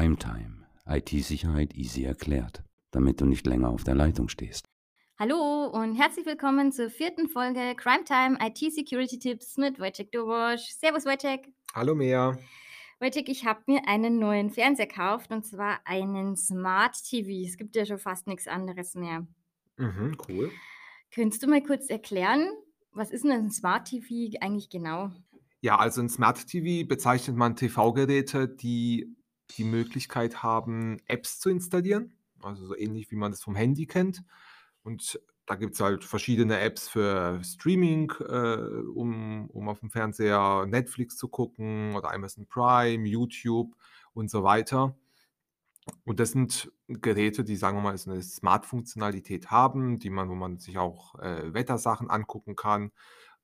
Crimetime. IT-Sicherheit easy erklärt, damit du nicht länger auf der Leitung stehst. Hallo und herzlich willkommen zur vierten Folge Crimetime IT Security Tipps mit Wojciech Dobosch. Servus Wojciech. Hallo Mea. Wojciech, ich habe mir einen neuen Fernseher gekauft und zwar einen Smart TV. Es gibt ja schon fast nichts anderes mehr. Mhm, cool. Könntest du mal kurz erklären, was ist denn ein Smart TV eigentlich genau? Ja, also ein Smart TV bezeichnet man TV-Geräte, die die Möglichkeit haben, Apps zu installieren. Also so ähnlich wie man das vom Handy kennt. Und da gibt es halt verschiedene Apps für Streaming, äh, um, um auf dem Fernseher Netflix zu gucken oder Amazon Prime, YouTube und so weiter. Und das sind Geräte, die, sagen wir mal, eine Smart-Funktionalität haben, die man, wo man sich auch äh, Wettersachen angucken kann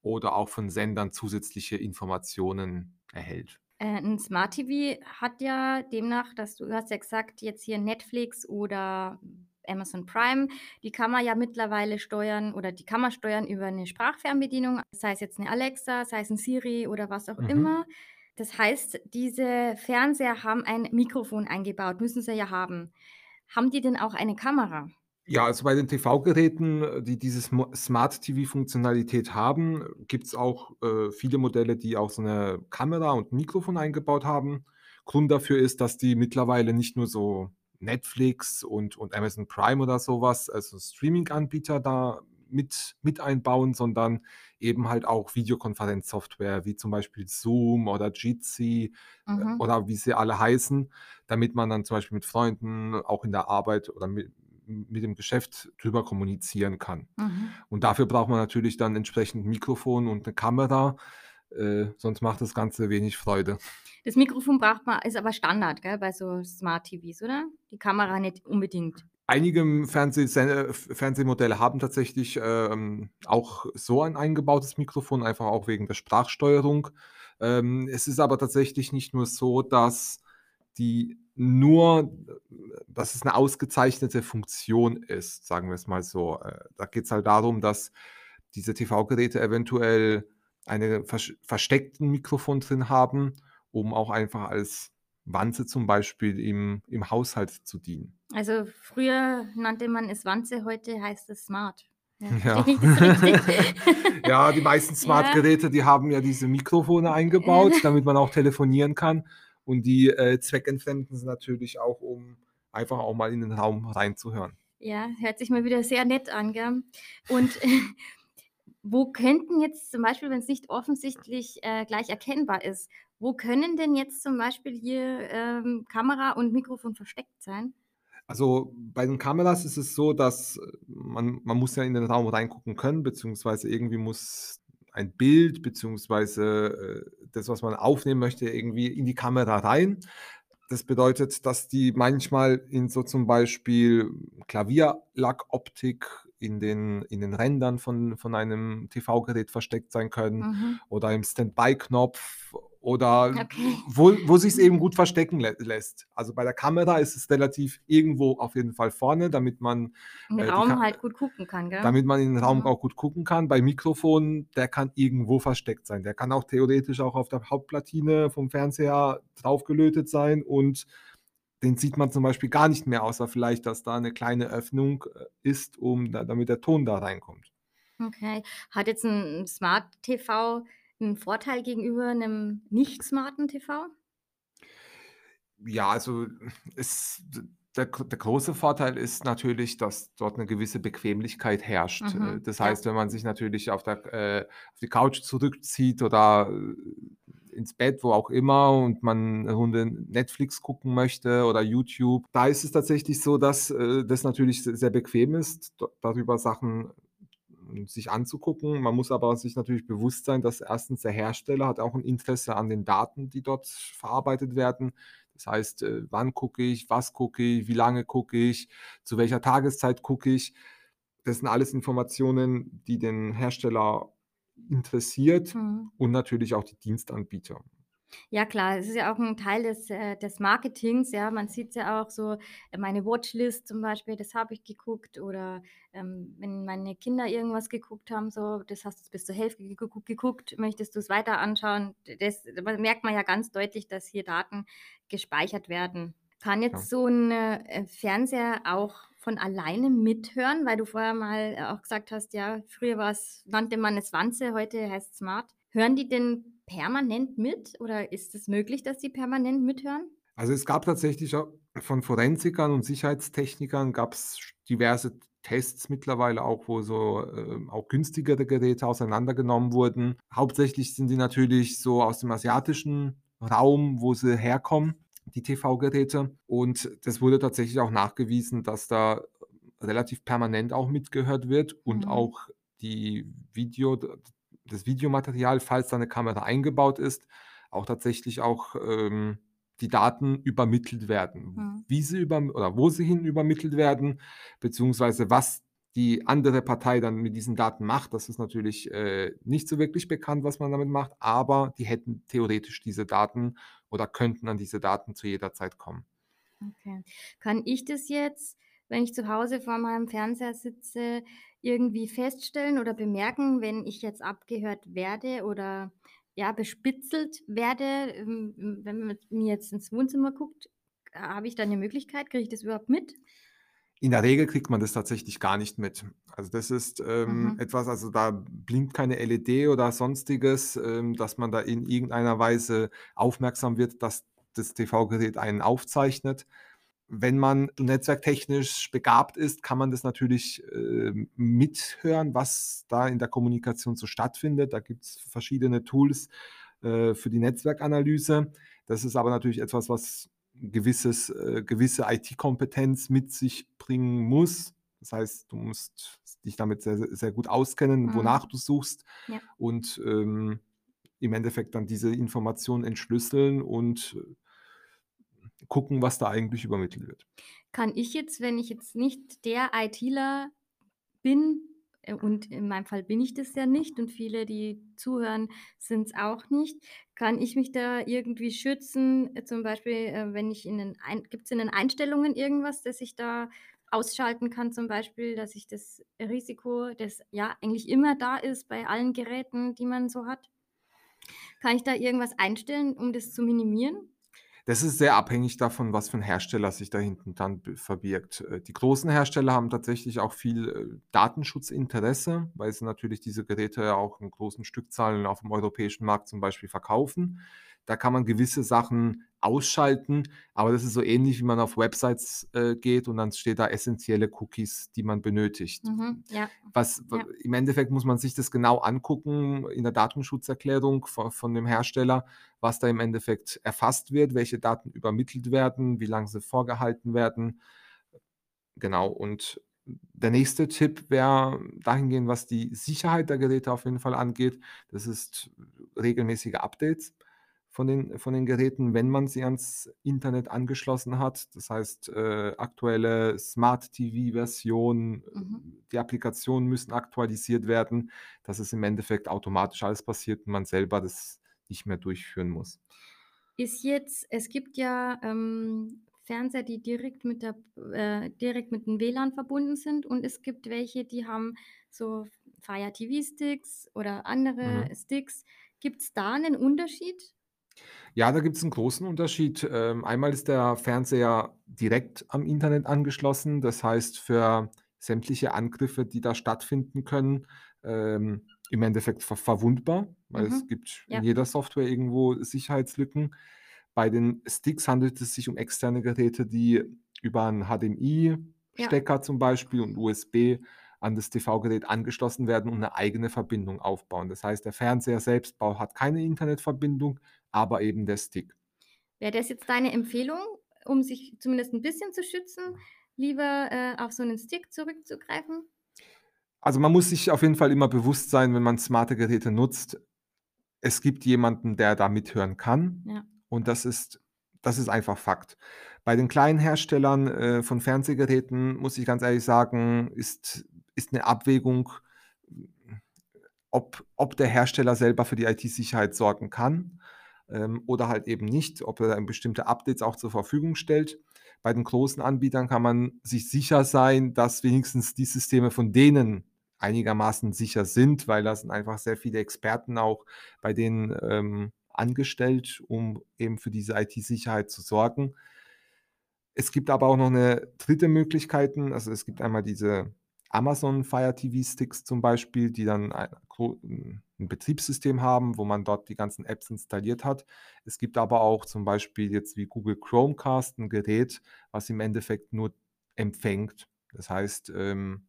oder auch von Sendern zusätzliche Informationen erhält. Äh, 'n Smart TV hat ja demnach, dass du hast ja gesagt, jetzt hier Netflix oder Amazon Prime, die kann man ja mittlerweile steuern oder die kann man steuern über eine Sprachfernbedienung, sei es jetzt eine Alexa, sei es ein Siri oder was auch Mhm. immer. Das heißt, diese Fernseher haben ein Mikrofon eingebaut, müssen sie ja haben. Haben die denn auch eine Kamera? Ja, also bei den TV-Geräten, äh, die diese Smo Smart-TV-Funktionalität haben, gibt es auch äh, viele Modelle, die auch so eine Kamera und 'n Mikrofon eingebaut haben. Grund dafür ist, dass die mittlerweile nicht nur so Netflix und und Amazon Prime oder sowas, also Streaming-Anbieter da mit mit einbauen, sondern eben halt auch Videokonferenzsoftware wie zum Beispiel Zoom oder Jitsi, äh, Mhm, oder wie sie alle heißen, damit man dann zum Beispiel mit Freunden auch in der Arbeit oder mit mit dem Geschäft drüber kommunizieren kann. mhm. Und dafür braucht man natürlich dann entsprechend 'n Mikrofon und 'ne Kamera, äh, sonst macht das Ganze wenig Freude. Das Mikrofon braucht man ist aber Standard, gell, bei so Smart TVs, oder? Die Kamera nicht unbedingt. Einige äh, Fernsehmodelle haben tatsächlich, ähm, auch so ein eingebautes Mikrofon, einfach auch wegen der Sprachsteuerung. Ähm, es ist aber tatsächlich nicht nur so, dass die nur dass es 'ne ausgezeichnete Funktion ist, sagen wir es mal so. Äh, da geht's halt darum, dass diese TV-Geräte eventuell eine versch versteckten Mikrofon drin haben, um auch einfach als Wanze zum Beispiel im im Haushalt zu dienen. Also, früher nannte man es Wanze, heute heißt es Smart. Ja, Ja. Ja, die meisten. Smart-Geräte, die haben ja diese Mikrofone eingebaut, damit man auch telefonieren kann. Und die, äh, zweckentfremden sie natürlich auch, um einfach auch mal in den Raum reinzuhören. Ja, hört sich mal wieder sehr nett an, gell? Und wo könnten jetzt zum Beispiel, wenn's nicht offensichtlich, äh, gleich erkennbar ist, wo können denn jetzt zum Beispiel hier, ähm, Kamera und Mikrofon versteckt sein? Also, bei den Kameras ist es so, dass, äh, man man muss ja in den Raum reingucken können, beziehungsweise irgendwie muss ein Bild beziehungsweise, äh, das, was man aufnehmen möchte, irgendwie in die Kamera rein. Das bedeutet, dass die manchmal in so zum Beispiel Klavierlackoptik in den in den Rändern von von einem TV-Gerät versteckt sein können Mhm. oder im Standby-Knopf oder Okay. wo wo sich's eben gut verstecken lä lässt. Also, bei der Kamera ist es relativ irgendwo auf jeden Fall vorne, damit man, Im äh, die Raum halt gut gucken kann, gell? damit man in den Raum Mhm. auch gut gucken kann. Bei Mikrofon, der kann irgendwo versteckt sein. Der kann auch theoretisch auch auf der Hauptplatine vom Fernseher draufgelötet sein und den sieht man zum Beispiel gar nicht mehr, außer vielleicht, dass da 'ne kleine Öffnung, äh, ist, um da damit der Ton da reinkommt. Okay. Hat jetzt 'n 'n Smart TV 'n Vorteil gegenüber 'nem nicht smarten TV? Ja, also, es der der große Vorteil ist natürlich, dass dort 'ne gewisse Bequemlichkeit herrscht. Äh, Mhm, das ja. heißt, wenn man sich natürlich auf der äh, auf die Couch zurückzieht oder, äh, ins Bett, wo auch immer und man Runde Netflix gucken möchte oder YouTube, da ist es tatsächlich so, dass, äh, das natürlich se sehr bequem ist, darüber Sachen, sich anzugucken. Man muss aber sich natürlich bewusst sein, dass erstens der Hersteller hat auch 'n Interesse an den Daten, die dort verarbeitet werden. Das heißt, äh, wann gucke ich, was gucke ich, wie lange gucke ich, zu welcher Tageszeit gucke ich. Das sind alles Informationen, die den Hersteller interessiert Mhm. und natürlich auch die Dienstanbieter. Ja klar, es ist ja auch 'n Teil des äh, des Marketings, ja. Man sieht's ja auch so, äh, meine Watchlist zum Beispiel, das habe ich geguckt oder, ähm, wenn meine Kinder irgendwas geguckt haben, so, das hast du bis zur Hälfte gegu geguckt, möchtest du's weiter anschauen? D das da merkt man ja ganz deutlich, dass hier Daten gespeichert werden. Kann Ja. jetzt so 'n, äh, Fernseher auch von alleine mithören? Weil du vorher mal äh, auch gesagt hast, ja, früher war's nannte man es Wanze, heute heißt's Smart. Hören die denn permanent mit oder ist es möglich, dass sie permanent mithören? Also, es gab tatsächlich von Forensikern und Sicherheitstechnikern gab's sch diverse Tests mittlerweile auch, wo so, ähm, auch günstigere Geräte auseinandergenommen wurden. Hauptsächlich sind die natürlich so aus dem asiatischen Raum, wo sie herkommen, die TV-Geräte. Und das wurde tatsächlich auch nachgewiesen, dass da relativ permanent auch mitgehört wird und Mhm. auch die Video das Videomaterial, falls da 'ne Kamera eingebaut ist, auch tatsächlich auch, ähm, die Daten übermittelt werden. Mhm. Wie sie überm oder wo sie hin übermittelt werden, beziehungsweise was die andere Partei dann mit diesen Daten macht, das ist natürlich, äh, nicht so wirklich bekannt, was man damit macht, aber die hätten theoretisch diese Daten oder könnten an diese Daten zu jeder Zeit kommen. Okay. Kann ich das jetzt, wenn ich zu Hause vor meinem Fernseher sitze, irgendwie feststellen oder bemerken, wenn ich jetzt abgehört werde oder, ja, bespitzelt werde, ähm, hm, wenn man mir jetzt ins Wohnzimmer guckt? Habe ich da 'ne Möglichkeit? Kriege ich das überhaupt mit? In der Regel kriegt man das tatsächlich gar nicht mit. Also, das ist, ähm, Mhm. etwas also, da blinkt keine LED oder Sonstiges, ähm, dass man da in irgendeiner Weise aufmerksam wird, dass das TV-Gerät einen aufzeichnet. Wenn man netzwerktechnisch begabt ist, kann man das natürlich, ähm, mithören, was da in der Kommunikation so stattfindet. Da gibt's verschiedene Tools, äh, für die Netzwerkanalyse. Das ist aber natürlich etwas, was gewisses äh, gewisse IT-Kompetenz mit sich bringen muss. Das heißt, du musst dich damit sehr, sehr sehr gut auskennen, Mhm. wonach du suchst Ja. und, ähm, im Endeffekt dann diese Informationen entschlüsseln und gucken, was da eigentlich übermittelt wird. Kann ich jetzt, wenn ich jetzt nicht der ITler bin, äh, und in meinem Fall bin ich das ja nicht und viele, die zuhören, sind's auch nicht, kann ich mich da irgendwie schützen? Äh, zum Beispiel, äh, wenn ich in den Ein gibt's in den Einstellungen irgendwas, das ich da ausschalten kann zum Beispiel, dass ich das Risiko, das ja eigentlich immer da ist bei allen Geräten, die man so hat kann ich da irgendwas einstellen, um das zu minimieren? Das ist sehr abhängig davon, was für 'n Hersteller sich da hinten dran b verbirgt. Äh, die großen Hersteller haben tatsächlich auch viel, äh, Datenschutzinteresse, weil sie natürlich diese Geräte ja auch in großen Stückzahlen aufm europäischen Markt zum Beispiel verkaufen. Da kann man gewisse Sachen ausschalten, aber das ist so ähnlich, wie man auf Websites, äh, geht und dann steht da essenzielle Cookies, die man benötigt. Mhm, ja. Was Ja. im Endeffekt muss man sich das genau angucken in der Datenschutzerklärung vo von dem Hersteller, was da im Endeffekt erfasst wird, welche Daten übermittelt werden, wie lang sie vorgehalten werden. Genau, und der nächste Tipp wäre dahingehend, was die Sicherheit der Geräte auf jeden Fall angeht. Das ist regelmäßige Updates von den von den Geräten, wenn man sie ans Internet angeschlossen hat. Das heißt, äh, aktuelle Smart-TV-Version, Mhm. die Applikationen müssen aktualisiert werden, dass es im Endeffekt automatisch alles passiert und man selber das nicht mehr durchführen muss. Ist jetzt es gibt ja, ähm, Fernseher, die direkt mit der äh, direkt mit dem WLAN verbunden sind und es gibt welche, die haben so Fire TV Sticks oder andere Mhm. Sticks. Gibt's da 'nen Unterschied? Ja, da gibt's 'n großen Unterschied. Ähm, einmal ist der Fernseher direkt am Internet angeschlossen. Das heißt, für sämtliche Angriffe, die da stattfinden können, ähm, im Endeffekt ver verwundbar, weil es Mhm. gibt in Ja. jeder Software irgendwo Sicherheitslücken. Bei den Sticks handelt es sich um externe Geräte, die über 'n Ja. HDMI-Stecker zum Beispiel und USB an das TV-Gerät angeschlossen werden und 'ne eigene Verbindung aufbauen. Das heißt, der Fernseher selbst bau hat keine Internetverbindung, aber eben der Stick. Wäre das jetzt deine Empfehlung, um sich zumindest 'n bisschen zu schützen, lieber, äh, auf so 'nen Stick zurückzugreifen? Also, man muss sich auf jeden Fall immer bewusst sein, wenn man smarte Geräte nutzt, es gibt jemanden, der da mithören kann Ja. und das ist das ist einfach Fakt. Bei den kleinen Herstellern, äh, von Fernsehgeräten muss ich ganz ehrlich sagen, ist ist 'ne Abwägung, ob ob der Hersteller selber für die IT-Sicherheit sorgen kann, ähm, oder halt eben nicht, ob er dann bestimmte Updates auch zur Verfügung stellt. Bei den großen Anbietern kann man sich sicher sein, dass wenigstens die Systeme von denen einigermaßen sicher sind, weil da sind einfach sehr viele Experten auch bei denen, ähm, angestellt, um eben für diese IT-Sicherheit zu sorgen. Es gibt aber auch noch eine dritte Möglichkeit. Also es gibt einmal diese Amazon Fire TV Sticks zum Beispiel, die dann ein, Betriebssystem haben, wo man dort die ganzen Apps installiert hat. Es gibt aber auch zum Beispiel jetzt wie Google Chromecast ein Gerät, was im Endeffekt nur empfängt. Das heißt, ähm,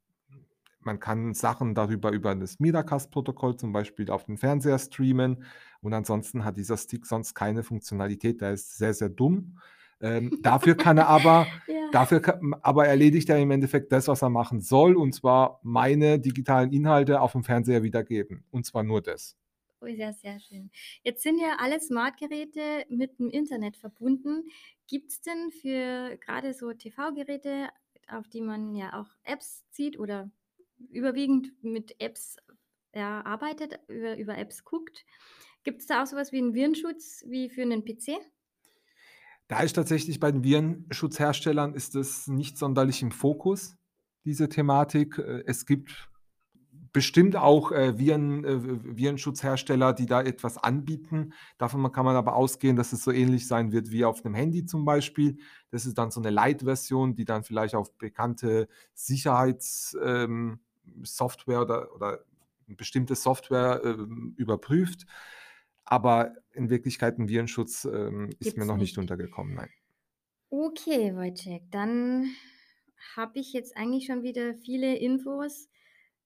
man kann Sachen darüber über das Miracast-Protokoll zum Beispiel auf den Fernseher streamen und ansonsten hat dieser Stick sonst keine Funktionalität. Der ist sehr, sehr dumm. Ähm, dafür kann er aber, ja. dafür kann, aber erledigt er im Endeffekt das, was er machen soll, und zwar meine digitalen Inhalte auf dem Fernseher wiedergeben. Und zwar nur das. Oh, sehr, sehr schön. Jetzt sind ja alle Smartgeräte mit dem Internet verbunden. Gibt es denn für gerade so TV-Geräte, auf die man ja auch Apps zieht oder überwiegend mit Apps ja, arbeitet, über, über Apps guckt, gibt es da auch sowas wie einen Virenschutz wie für einen PC? Da ist tatsächlich bei den Virenschutzherstellern ist es nicht sonderlich im Fokus, diese Thematik. Äh, es gibt bestimmt auch äh, Viren, äh, Virenschutzhersteller, die da etwas anbieten. Davon kann man aber ausgehen, dass es so ähnlich sein wird wie auf einem Handy zum Beispiel. Das ist dann so eine Light-Version, die dann vielleicht auf bekannte Sicherheitssoftware ähm, oder, oder bestimmte Software ähm, überprüft. Aber in Wirklichkeit ein Virenschutz ähm, ist mir noch nicht. nicht untergekommen, nein. Okay, Wojciech, dann habe ich jetzt eigentlich schon wieder viele Infos.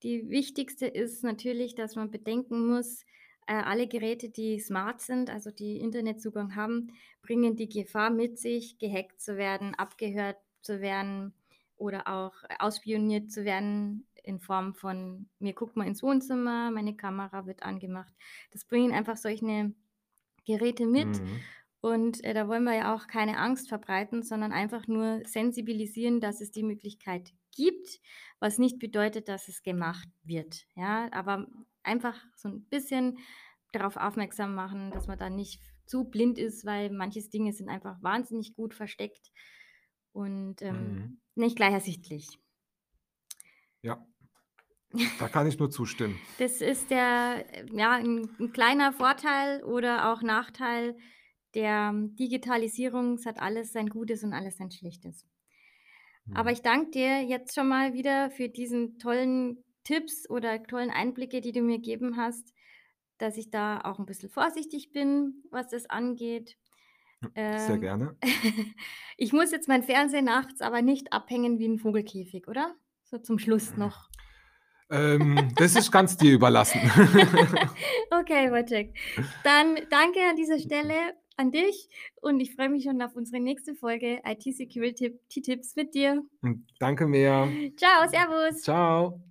Die wichtigste ist natürlich, dass man bedenken muss, äh, alle Geräte, die smart sind, also die Internetzugang haben, bringen die Gefahr mit sich, gehackt zu werden, abgehört zu werden oder auch ausspioniert zu werden in Form von, mir guckt mal ins Wohnzimmer, meine Kamera wird angemacht. Das bringen einfach solche Geräte mit. Mhm. Und äh, da wollen wir ja auch keine Angst verbreiten, sondern einfach nur sensibilisieren, dass es die Möglichkeit gibt, was nicht bedeutet, dass es gemacht wird. Ja, aber einfach so ein bisschen darauf aufmerksam machen, dass man da nicht zu blind ist, weil manche Dinge sind einfach wahnsinnig gut versteckt und ähm, mhm. nicht gleich ersichtlich. Ja, da kann ich nur zustimmen. Das ist der, ja, ein, ein kleiner Vorteil oder auch Nachteil der Digitalisierung. Es hat alles sein Gutes und alles sein Schlechtes. Aber mhm. ich danke dir jetzt schon mal wieder für diesen tollen Tipps oder tollen Einblicke, die du mir gegeben hast, dass ich da auch ein bisschen vorsichtig bin, was das angeht. Sehr ähm, gerne. ich muss jetzt mein Fernsehen nachts aber nicht abhängen wie ein Vogelkäfig, oder? So zum Schluss noch. Ähm, das ist ganz dir überlassen. okay, Wojciech. Dann danke an dieser Stelle an dich und ich freue mich schon auf unsere nächste Folge IT-Security-Tipps mit dir. Hm, danke mehr. Ciao, Servus. Ciao.